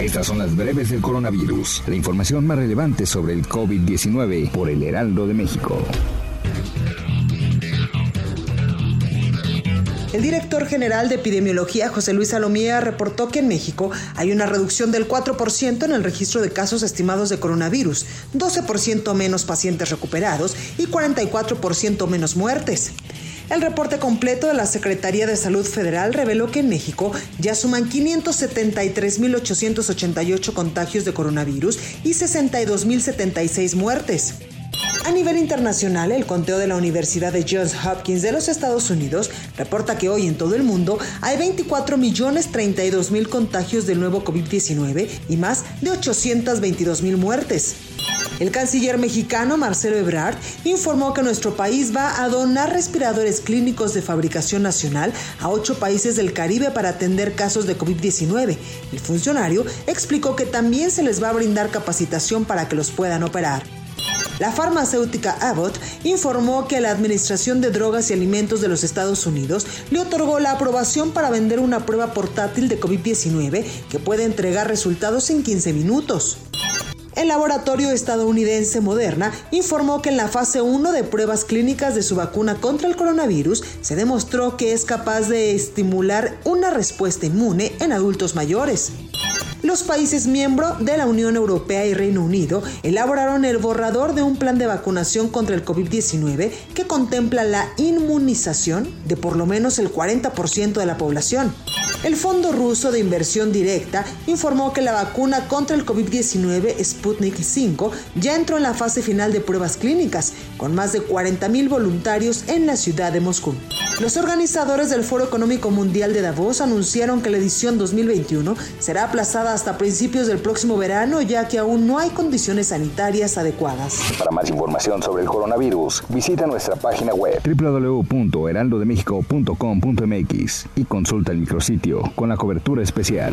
Estas son las breves del coronavirus. La información más relevante sobre el COVID-19 por el Heraldo de México. El director general de epidemiología, José Luis Salomía, reportó que en México hay una reducción del 4% en el registro de casos estimados de coronavirus, 12% menos pacientes recuperados y 44% menos muertes. El reporte completo de la Secretaría de Salud Federal reveló que en México ya suman 573.888 contagios de coronavirus y 62.076 muertes. A nivel internacional, el conteo de la Universidad de Johns Hopkins de los Estados Unidos reporta que hoy en todo el mundo hay 24 millones 32 mil contagios del nuevo COVID-19 y más de 822 mil muertes. El canciller mexicano Marcelo Ebrard informó que nuestro país va a donar respiradores clínicos de fabricación nacional a ocho países del Caribe para atender casos de COVID-19. El funcionario explicó que también se les va a brindar capacitación para que los puedan operar. La farmacéutica Abbott informó que la Administración de Drogas y Alimentos de los Estados Unidos le otorgó la aprobación para vender una prueba portátil de COVID-19 que puede entregar resultados en 15 minutos. El laboratorio estadounidense Moderna informó que en la fase 1 de pruebas clínicas de su vacuna contra el coronavirus se demostró que es capaz de estimular una respuesta inmune en adultos mayores. Los países miembros de la Unión Europea y Reino Unido elaboraron el borrador de un plan de vacunación contra el COVID-19 que contempla la inmunización de por lo menos el 40% de la población. El Fondo Ruso de Inversión Directa informó que la vacuna contra el COVID-19 Sputnik 5 ya entró en la fase final de pruebas clínicas, con más de 40.000 voluntarios en la ciudad de Moscú. Los organizadores del Foro Económico Mundial de Davos anunciaron que la edición 2021 será aplazada hasta principios del próximo verano, ya que aún no hay condiciones sanitarias adecuadas. Para más información sobre el coronavirus, visita nuestra página web www.heraldodemexico.com.mx y consulta el micrositio con la cobertura especial.